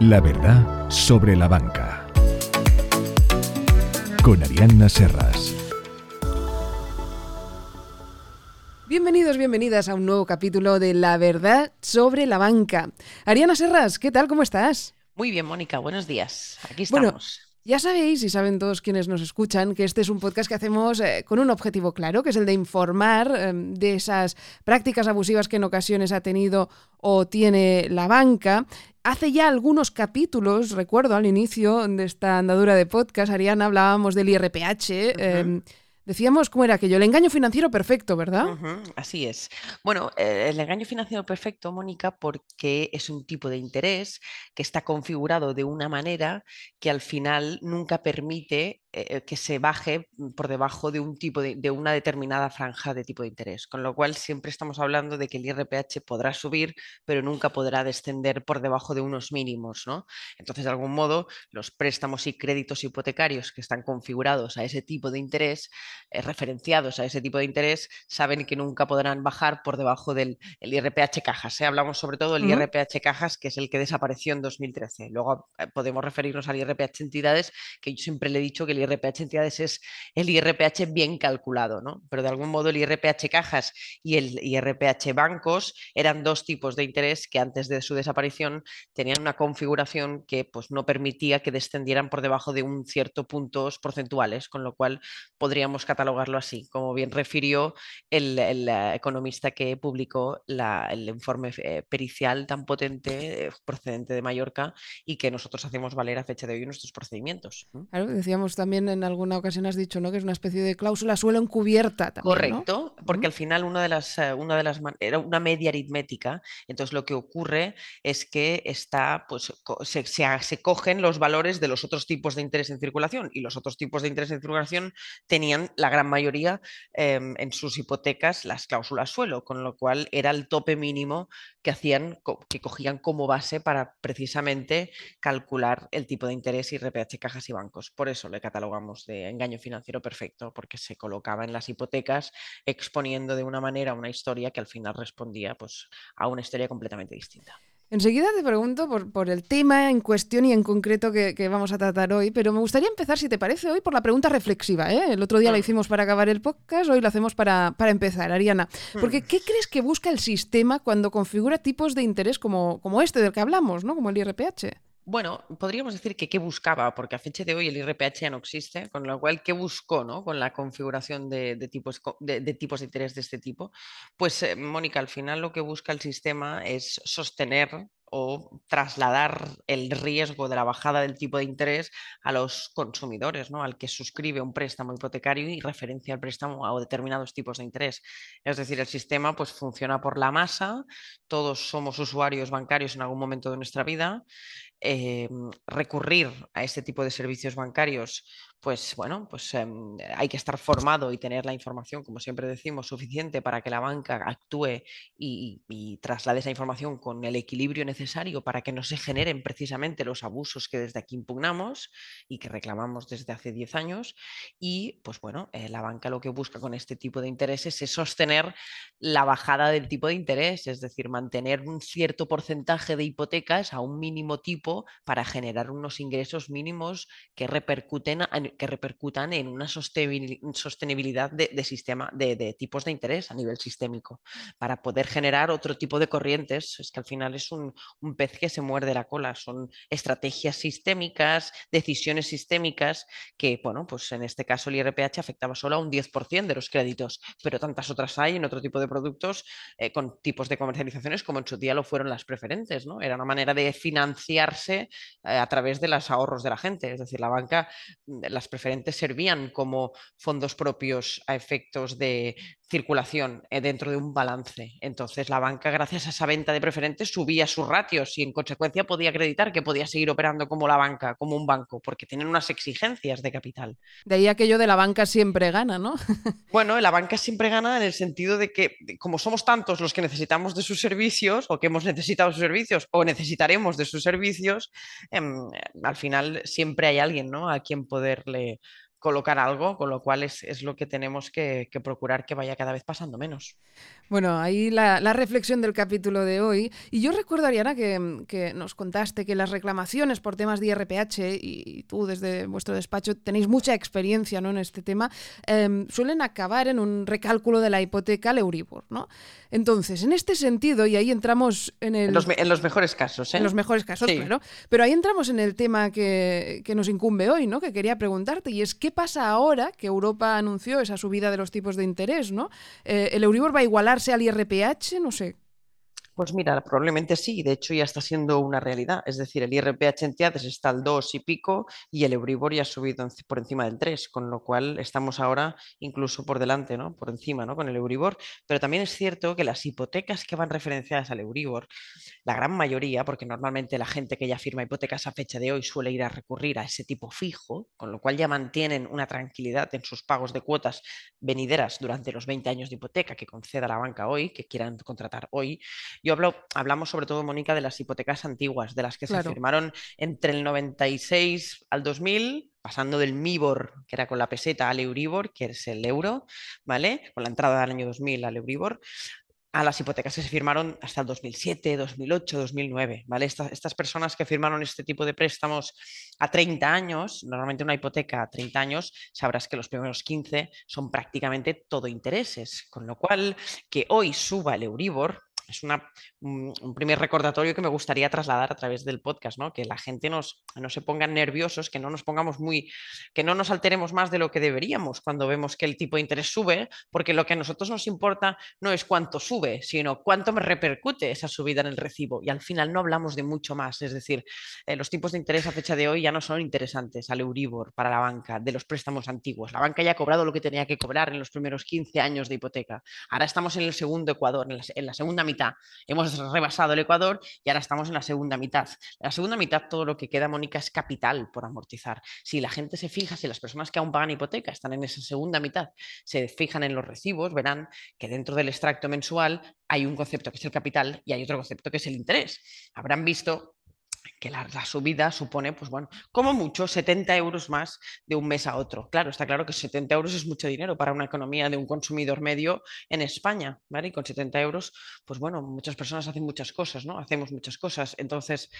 La verdad sobre la banca. Con Arianna Serras. Bienvenidos, bienvenidas a un nuevo capítulo de La verdad sobre la banca. Ariana Serras, ¿qué tal? ¿Cómo estás? Muy bien, Mónica, buenos días. Aquí estamos. Ya sabéis y saben todos quienes nos escuchan que este es un podcast que hacemos eh, con un objetivo claro, que es el de informar eh, de esas prácticas abusivas que en ocasiones ha tenido o tiene la banca. Hace ya algunos capítulos, recuerdo al inicio de esta andadura de podcast, Ariana, hablábamos del IRPH. Decíamos cómo era aquello, el engaño financiero perfecto, ¿verdad? así es. Bueno, eh, el engaño financiero perfecto, Mónica, porque es un tipo de interés que está configurado de una manera que al final nunca permite eh, que se baje por debajo de un tipo de, una determinada franja de tipo de interés. Con lo cual siempre estamos hablando de que el IRPH podrá subir, pero nunca podrá descender por debajo de unos mínimos, ¿no? Entonces, de algún modo, los préstamos y créditos hipotecarios que están configurados a ese tipo de interés, eh, referenciados a ese tipo de interés, saben que nunca podrán bajar por debajo del IRPH cajas. ¿eh? Hablamos sobre todo del IRPH cajas, que es el que desapareció en 2013. Luego podemos referirnos al IRPH entidades, que yo siempre le he dicho que el IRPH entidades es el IRPH bien calculado, ¿no? Pero de algún modo el IRPH cajas y el IRPH bancos eran dos tipos de interés que antes de su desaparición tenían una configuración que pues, no permitía que descendieran por debajo de un cierto puntos porcentuales, con lo cual podríamos catalogarlo así, como bien refirió el, eh, economista que publicó el informe eh, pericial tan potente eh, procedente de Mallorca y que nosotros hacemos valer a fecha de hoy nuestros procedimientos. Claro, decíamos también también en alguna ocasión has dicho, ¿no? Que es una especie de cláusula suelo encubierta también. Correcto, porque al final una de las, eh, una de las era una media aritmética. Entonces lo que ocurre es que está, pues, se, se, cogen los valores de los otros tipos de interés en circulación y los otros tipos de interés en circulación tenían la gran mayoría em, en sus hipotecas las cláusulas suelo, con lo cual era el tope mínimo que hacían, que cogían como base para precisamente calcular el tipo de interés y RPH cajas y bancos. Por eso le catalogamos de engaño financiero perfecto, porque se colocaba en las hipotecas exponiendo de una manera una historia que al final respondía pues, a una historia completamente distinta. Enseguida te pregunto por, el tema en cuestión y en concreto que, vamos a tratar hoy, pero me gustaría empezar, si te parece, hoy por la pregunta reflexiva. ¿eh? El otro día la mm. hicimos para acabar el podcast, hoy lo hacemos para, para empezar, Ariana. Porque, mm. ¿qué crees que busca el sistema cuando configura tipos de interés como, como este del que hablamos, ¿no? como el IRPH? Bueno, podríamos decir que qué buscaba, porque a fecha de hoy el IRPH ya no existe, con lo cual, ¿qué buscó ¿no? con la configuración de, tipos, de, tipos de interés de este tipo? Pues, eh, Mónica, al final lo que busca el sistema es sostener o trasladar el riesgo de la bajada del tipo de interés a los consumidores, ¿no? al que suscribe un préstamo hipotecario y referencia el préstamo a determinados tipos de interés. Es decir, el sistema pues, funciona por la masa, todos somos usuarios bancarios en algún momento de nuestra vida. Em, recurrir a este tipo de servicios bancarios pues bueno, pues em, hay que estar formado y tener la información, como siempre decimos, suficiente para que la banca actúe y, traslade esa información con el equilibrio necesario para que no se generen precisamente los abusos que desde aquí impugnamos y que reclamamos desde hace 10 años. Y pues bueno, eh, la banca lo que busca con este tipo de intereses es sostener la bajada del tipo de interés, es decir, mantener un cierto porcentaje de hipotecas a un mínimo tipo para generar unos ingresos mínimos que repercuten en que repercutan en una sostenibilidad de, sistema, de, tipos de interés a nivel sistémico, para poder generar otro tipo de corrientes. Es que al final es un, pez que se muerde la cola, son estrategias sistémicas, decisiones sistémicas, que, bueno, pues en este caso el IRPH afectaba solo a un 10% de los créditos, pero tantas otras hay en otro tipo de productos eh, con tipos de comercializaciones como en su día lo fueron las preferentes, ¿no? Era una manera de financiarse eh, a través de los ahorros de la gente, es decir, la banca, las preferentes servían como fondos propios a efectos de circulación eh, dentro de un balance. Entonces la banca, gracias a esa venta de preferentes, subía sus ratios y en consecuencia podía acreditar que podía seguir operando como la banca, como un banco, porque tienen unas exigencias de capital. De ahí aquello de la banca siempre gana, ¿no? bueno, la banca siempre gana en el sentido de que como somos tantos los que necesitamos de sus servicios o que hemos necesitado sus servicios o necesitaremos de sus servicios, em, al final siempre hay alguien ¿no? a quien poderle colocar algo, con lo cual es, lo que tenemos que, procurar que vaya cada vez pasando menos. Bueno, ahí la, reflexión del capítulo de hoy. Y yo recuerdo, Ariana, que, nos contaste que las reclamaciones por temas de IRPH, y, tú desde vuestro despacho tenéis mucha experiencia ¿no? en este tema, em, suelen acabar en un recálculo de la hipoteca al Euribor. ¿no? Entonces, en este sentido, y ahí entramos en el... En los, mejores casos, ¿eh? En los mejores casos, claro. Pero ahí entramos en el tema que, que nos incumbe hoy, ¿no? Que quería preguntarte, y es ¿qué pasa ahora que Europa anunció esa subida de los tipos de interés? ¿no? Eh, ¿El Euribor va a igualarse al IRPH? No sé. Pues mira, probablemente sí, de hecho ya está siendo una realidad. Es decir, el IRPH en TIADES está al 2 y pico y el Euribor ya ha subido por encima del 3, con lo cual estamos ahora incluso por delante, ¿no? por encima ¿no? con el Euribor. Pero también es cierto que las hipotecas que van referenciadas al Euribor, la gran mayoría, porque normalmente la gente que ya firma hipotecas a fecha de hoy suele ir a recurrir a ese tipo fijo, con lo cual ya mantienen una tranquilidad en sus pagos de cuotas venideras durante los 20 años de hipoteca que conceda la banca hoy, que quieran contratar hoy hablamos sobre todo, Mónica, de las hipotecas antiguas, de las que se firmaron entre el 96 al 2000, pasando del MIBOR, que era con la peseta, al Euribor, que es el euro, ¿vale? Con la entrada del año 2000 al Euribor, a las hipotecas que se firmaron hasta el 2007, 2008, 2009, ¿vale? Estas, estas, personas que firmaron este tipo de préstamos a 30 años, normalmente una hipoteca a 30 años, sabrás que los primeros 15 son prácticamente todo intereses, con lo cual que hoy suba el Euribor es un, primer recordatorio que me gustaría trasladar a través del podcast, ¿no? Que la gente nos, no se ponga nerviosos, que no nos pongamos muy, que no nos alteremos más de lo que deberíamos cuando vemos que el tipo de interés sube, porque lo que a nosotros nos importa no es cuánto sube, sino cuánto me repercute esa subida en el recibo. Y al final no hablamos de mucho más, es decir, eh, los tipos de interés a fecha de hoy ya no son interesantes al Euribor para la banca de los préstamos antiguos. La banca ya ha cobrado lo que tenía que cobrar en los primeros 15 años de hipoteca. Ahora estamos en el segundo Ecuador, en la segunda mitad Hemos rebasado el Ecuador y ahora estamos en la segunda mitad. La segunda mitad todo lo que queda, Mónica, es capital por amortizar. Si la gente se fija, si las personas que aún pagan hipoteca están en esa segunda mitad, se fijan en los recibos, verán que dentro del extracto mensual hay un concepto que es el capital y hay otro concepto que es el interés. Habrán visto que la, subida supone, pues bueno, como mucho 70 euros más de un mes a otro. Claro, está claro que 70 euros es mucho dinero para una economía de un consumidor medio en España, ¿vale? Y con 70 euros, pues bueno, muchas personas hacen muchas cosas, ¿no? Hacemos muchas cosas. Entonces,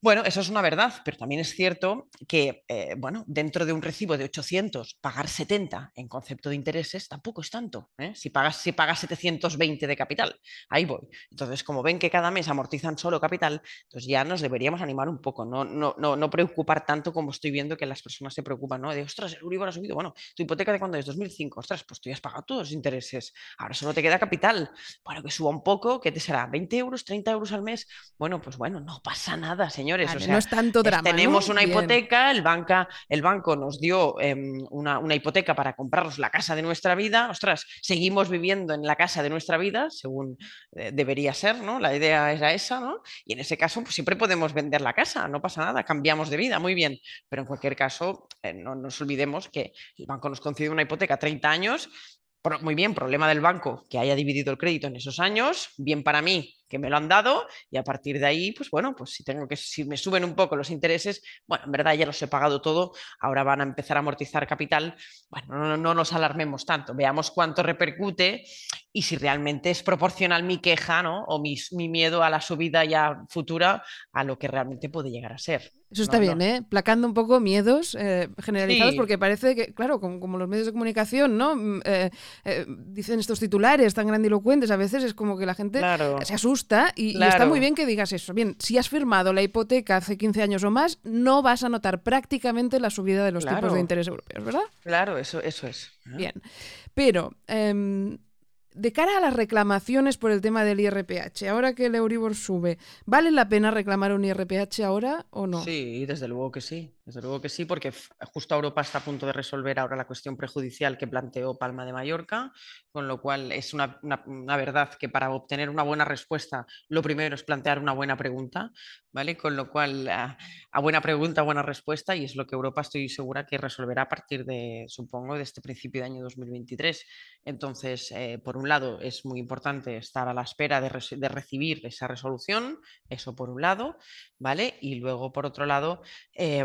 bueno, eso es una verdad, pero también es cierto que, eh, bueno, dentro de un recibo de 800, pagar 70 en concepto de intereses tampoco es tanto. ¿eh? Si, pagas, si pagas 720 de capital, ahí voy. Entonces, como ven que cada mes amortizan solo capital, entonces ya nos deberíamos animar un poco, no, no, no, no preocupar tanto como estoy viendo que las personas se preocupan, ¿no? De, ostras, el Euribor ha subido. Bueno, tu hipoteca de cuándo es 2005, ostras, pues tú ya has pagado todos los intereses, ahora solo te queda capital. Bueno, que suba un poco, ¿qué te será? ¿20 euros, 30 euros al mes? Bueno, pues bueno, no pasa nada, señor no es tanto drama. Tenemos una hipoteca, el, banca, el banco nos dio em, una, hipoteca para comprarnos la casa de nuestra vida. Ostras, seguimos viviendo en la casa de nuestra vida, según eh, debería ser, ¿no? La idea era esa, ¿no? Y en ese caso, pues siempre podemos vender la casa, no pasa nada, cambiamos de vida, muy bien. Pero en cualquier caso, eh, no nos olvidemos que el banco nos concedió una hipoteca a 30 años muy bien, problema del banco que haya dividido el crédito en esos años, bien para mí que me lo han dado y a partir de ahí, pues bueno, pues si tengo que, si me suben un poco los intereses, bueno, en verdad ya los he pagado todo, ahora van a empezar a amortizar capital, bueno, no, nos alarmemos tanto, veamos cuánto repercute y si realmente es proporcional mi queja, ¿no? O mi, mi miedo a la subida ya futura a lo que realmente puede llegar a ser. Eso está bien, ¿eh? Placando un poco miedos eh, generalizados, porque parece que, claro, como, los medios de comunicación, ¿no? Mm, eh, eh, dicen estos titulares tan grandilocuentes, a veces es como que la gente se asusta y, está muy bien que digas eso. Bien, si has firmado la hipoteca hace 15 años o más, no vas a notar prácticamente la subida de los tipos de interés europeos, ¿verdad? Claro, eso, eso es. Bien, pero... Em, de cara a las reclamaciones por el tema del IRPH, ahora que el Euribor sube, ¿vale la pena reclamar un IRPH ahora o no? Sí, desde luego que sí. Desde luego que sí, porque justo Europa está a punto de resolver ahora la cuestión prejudicial que planteó Palma de Mallorca, con lo cual es una, verdad que para obtener una buena respuesta lo primero es plantear una buena pregunta, ¿vale? Con lo cual a, buena pregunta, buena respuesta y es lo que Europa estoy segura que resolverá a partir de, supongo, de este principio de año 2023. Entonces, eh, por un lado, es muy importante estar a la espera de, recibir esa resolución, eso por un lado, ¿vale? Y luego, por otro lado, eh,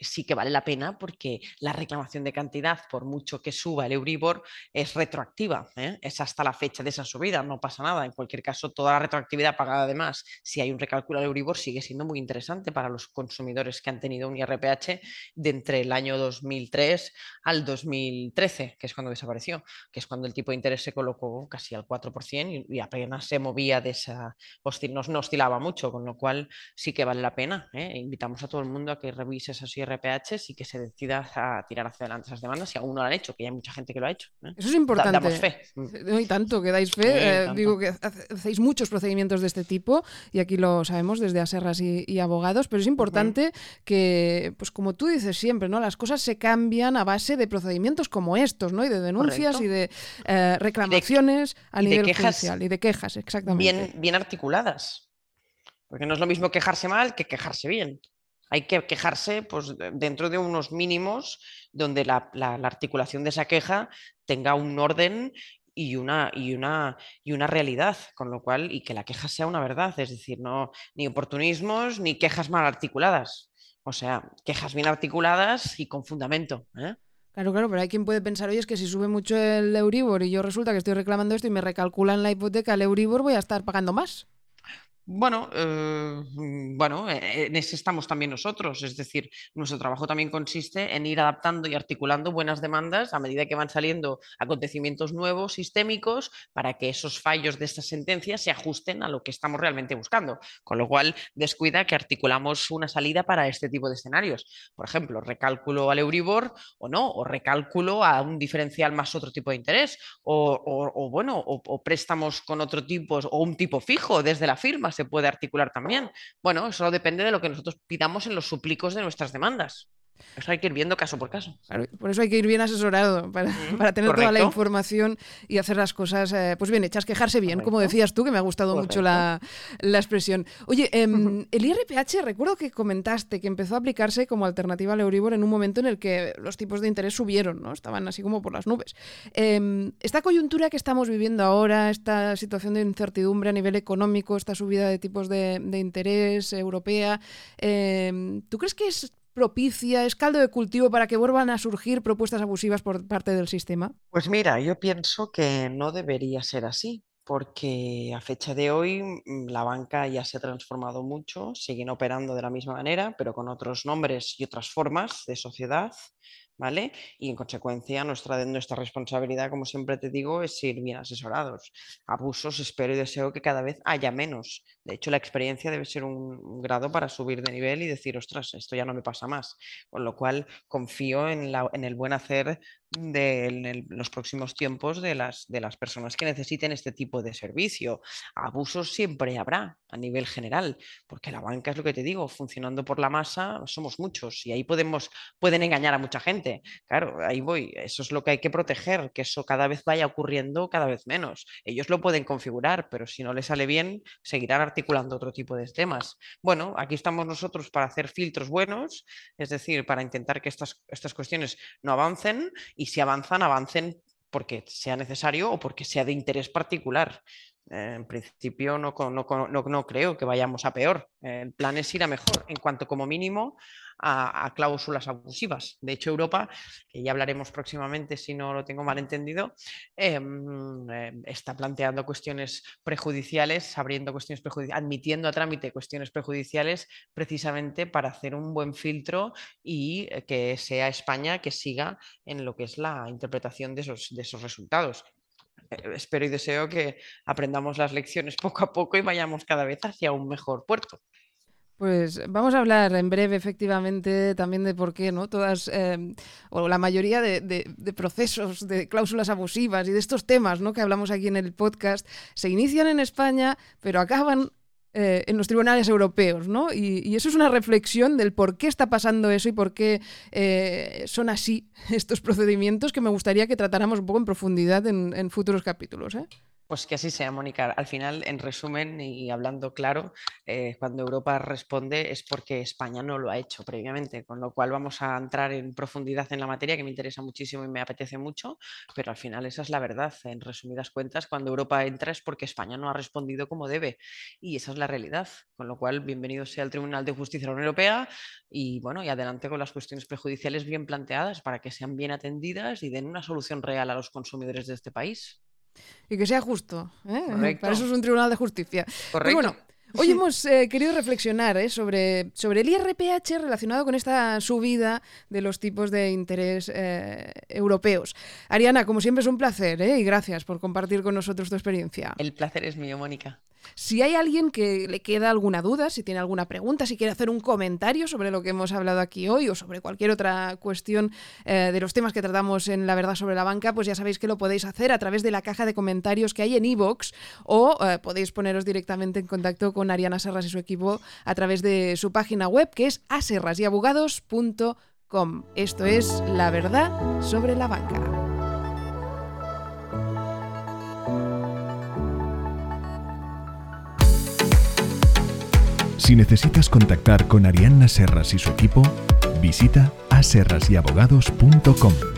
sí que vale la pena porque la reclamación de cantidad, por mucho que suba el Euribor, es retroactiva, ¿eh? es hasta la fecha de esa subida, no pasa nada. En cualquier caso, toda la retroactividad pagada además, si hay un recálculo al Euribor, sigue siendo muy interesante para los consumidores que han tenido un IRPH de entre el año 2003 al 2013, que es cuando desapareció, que es cuando el tipo de interés se colocó casi al 4% y, apenas se movía de esa, no, no, oscilaba mucho, con lo cual sí que vale la pena. ¿eh? Invitamos a todo el mundo a que revise esos IRPHs y que se decida a tirar hacia adelante esas demandas si aún no lo han hecho, que hay mucha gente que lo ha hecho. ¿eh? Eso es importante. damos fe. No hay tanto que dais fe. Eh, digo que hacéis muchos procedimientos de este tipo y aquí lo sabemos desde aserras y, y abogados, pero es importante que, pues como tú dices siempre, ¿no? Las cosas se cambian a base de procedimientos como estos, ¿no? Y de denuncias y de reclamaciones a nivel quejas, judicial y de quejas, exactamente. Bien, bien articuladas. Porque no es lo mismo quejarse mal que quejarse bien. Hay que quejarse pues, dentro de unos mínimos donde la, la, articulación de esa queja tenga un orden y una, y, una, y una realidad, con lo cual, y que la queja sea una verdad, es decir, no ni oportunismos ni quejas mal articuladas. O sea, quejas bien articuladas y con fundamento. ¿eh? Claro, claro, pero hay quien puede pensar, oye, es que si sube mucho el Euribor y yo resulta que estoy reclamando esto y me recalculan la hipoteca, el Euribor voy a estar pagando más. Bueno, eh, mm, bueno, eh, en ese estamos también nosotros, es decir, nuestro trabajo también consiste en ir adaptando y articulando buenas demandas a medida que van saliendo acontecimientos nuevos, sistémicos, para que esos fallos de estas sentencias se ajusten a lo que estamos realmente buscando. Con lo cual, descuida que articulamos una salida para este tipo de escenarios. Por ejemplo, recálculo al Euribor o no, o recálculo a un diferencial más otro tipo de interés, o, bueno, o préstamos con otro tipo, o un tipo fijo desde la firma se puede articular también. Bueno, eso depende de lo que nosotros pidamos en los suplicos de nuestras demandas. Eso hay que ir viendo caso por caso. por eso hay que ir bien asesorado, para, para tener toda la información y hacer las cosas eh, pues bien hechas, quejarse bien, como decías tú, que me ha gustado mucho la, la, expresión. Oye, eh, el IRPH, recuerdo que comentaste que empezó a aplicarse como alternativa al Euribor en un momento en el que los tipos de interés subieron, ¿no? estaban así como por las nubes. Eh, esta coyuntura que estamos viviendo ahora, esta situación de incertidumbre a nivel económico, esta subida de tipos de, de interés europea, em, ¿tú crees que es propicia, es caldo de cultivo para que vuelvan a surgir propuestas abusivas por parte del sistema? Pues mira, yo pienso que no debería ser así, porque a fecha de hoy mm, la banca ya se ha transformado mucho, siguen operando de la misma manera, pero con otros nombres y otras formas de sociedad. Y en consecuencia nuestra, nuestra responsabilidad, como siempre te digo, es ir bien asesorados. Abusos espero y deseo que cada vez haya menos. De hecho, la experiencia debe ser un, grado para subir de nivel y decir, ostras, esto ya no me pasa más. Con lo cual confío en, la, en el buen hacer de los próximos tiempos de las, de las personas que necesiten este tipo de servicio. Abusos siempre habrá a nivel general, porque la banca es lo que te digo, funcionando por la masa somos muchos y ahí podemos, pueden engañar a mucha gente. Claro, ahí voy, eso es lo que hay que proteger, que eso cada vez vaya ocurriendo cada vez menos. Ellos lo pueden configurar, pero si no les sale bien, seguirán articulando otro tipo de temas. Bueno, aquí estamos nosotros para hacer filtros buenos, es decir, para intentar que estas, estas cuestiones no avancen y si avanzan, avancen porque sea necesario o porque sea de interés particular. En principio no, no, creo que vayamos a peor. El plan es ir a mejor en cuanto como mínimo a, cláusulas abusivas. De hecho, Europa, que ya hablaremos próximamente si no lo tengo mal entendido, em, em, está planteando cuestiones prejudiciales, abriendo cuestiones prejudiciales, admitiendo a trámite cuestiones prejudiciales precisamente para hacer un buen filtro y eh, que sea España que siga en lo que es la interpretación de esos, resultados eh, espero y deseo que aprendamos las lecciones poco a poco y vayamos cada vez hacia un mejor puerto. Pues vamos a hablar en breve, efectivamente, también de por qué, ¿no? Todas, em, o la mayoría de, procesos de cláusulas abusivas y de estos temas, ¿no? Que hablamos aquí en el podcast, se inician en España, pero acaban eh, en los tribunales europeos, ¿no? Y, eso es una reflexión del por qué está pasando eso y por qué eh, son así estos procedimientos que me gustaría que tratáramos un poco en profundidad en, en futuros capítulos, ¿eh? Pues que así sea, Mónica. Al final, en resumen y hablando claro, eh, cuando Europa responde es porque España no lo ha hecho previamente, con lo cual vamos a entrar en profundidad en la materia que me interesa muchísimo y me apetece mucho, pero al final esa es la verdad. En resumidas cuentas, cuando Europa entra es porque España no ha respondido como debe y esa es la realidad, con lo cual bienvenido sea el Tribunal de Justicia de la Unión Europea y bueno, y adelante con las cuestiones prejudiciales bien planteadas para que sean bien atendidas y den una solución real a los consumidores de este país. Y que sea justo. ¿eh? Correcto. Para eso es un tribunal de justicia. Pues Correcto. bueno, hoy hemos eh, querido reflexionar ¿eh? sobre, sobre el IRPH relacionado con esta subida de los tipos de interés eh, europeos. Ariana, como siempre es un placer y gracias por compartir con nosotros tu experiencia. El placer es mío, Mónica. Si hay alguien que le queda alguna duda, si tiene alguna pregunta, si quiere hacer un comentario sobre lo que hemos hablado aquí hoy o sobre cualquier otra cuestión eh, de los temas que tratamos en La Verdad sobre la Banca, pues ya sabéis que lo podéis hacer a través de la caja de comentarios que hay en iVoox o eh, podéis poneros directamente en contacto con Ariana Serras y su equipo a través de su página web que es aserrasabogados.com. Esto es La Verdad sobre la Banca. Si necesitas contactar con Arianna Serras y su equipo, visita aserrasabogados.com.